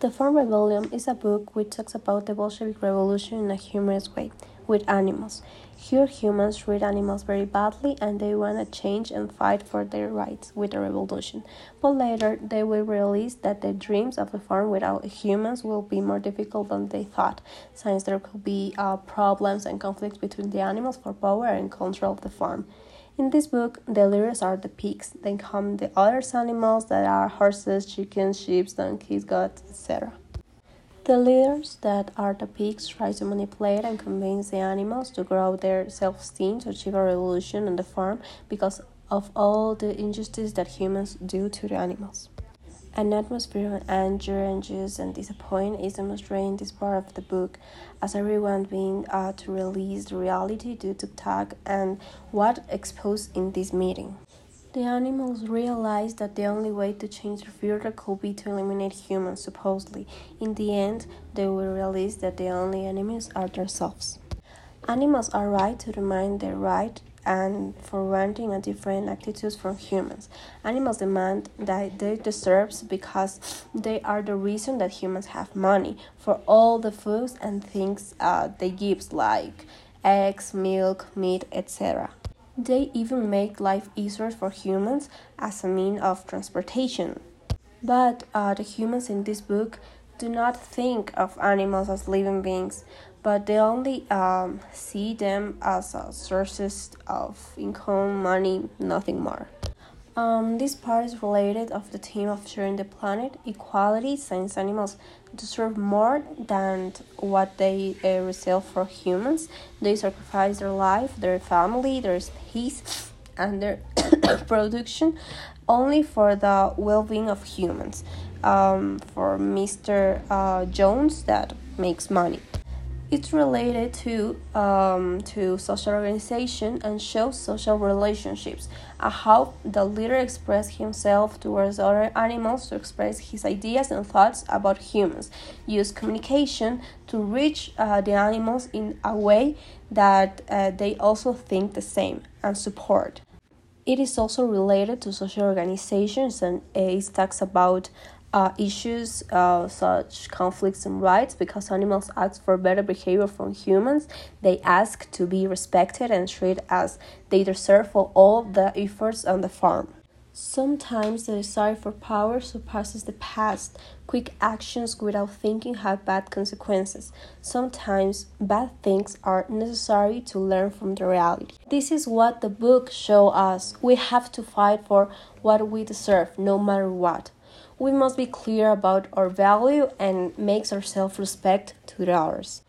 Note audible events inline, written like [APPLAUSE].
The Farm Rebellion is a book which talks about the Bolshevik Revolution in a humorous way, with animals. Here, humans treat animals very badly and they want to change and fight for their rights with the revolution. But later, they will realize that the dreams of a farm without humans will be more difficult than they thought, since there could be uh, problems and conflicts between the animals for power and control of the farm. In this book, the leaders are the pigs, then come the other animals that are horses, chickens, sheep, donkeys, goats, etc. The leaders that are the pigs try to manipulate and convince the animals to grow their self-esteem to achieve a revolution on the farm because of all the injustice that humans do to the animals. An atmosphere of anger, injustice, and disappointment is demonstrated in this part of the book, as everyone being uh, to release the reality due to talk and what exposed in this meeting. The animals realize that the only way to change the future could be to eliminate humans, supposedly. In the end, they will realize that the only enemies are themselves. Animals are right to demand their right and for wanting a different attitude from humans. Animals demand that they deserve because they are the reason that humans have money for all the foods and things uh, they give, like eggs, milk, meat, etc. They even make life easier for humans as a means of transportation. But uh, the humans in this book do not think of animals as living beings, but they only um, see them as sources of income, money, nothing more. Um, this part is related of the theme of sharing the planet, equality, since animals deserve more than what they uh, resell for humans. They sacrifice their life, their family, their space, and their [COUGHS] production only for the well-being of humans. Um, for Mr. Uh, Jones, that makes money. It's related to um, to social organization and shows social relationships, and how the leader expresses himself towards other animals to express his ideas and thoughts about humans. Use communication to reach uh, the animals in a way that uh, they also think the same and support. It is also related to social organizations and it talks about uh, issues uh, such conflicts and rights because animals ask for better behavior from humans. They ask to be respected and treated as they deserve for all the efforts on the farm. Sometimes the desire for power surpasses the past. Quick actions without thinking have bad consequences. Sometimes bad things are necessary to learn from the reality. This is what the book shows us. We have to fight for what we deserve, no matter what we must be clear about our value and makes our self-respect to ours.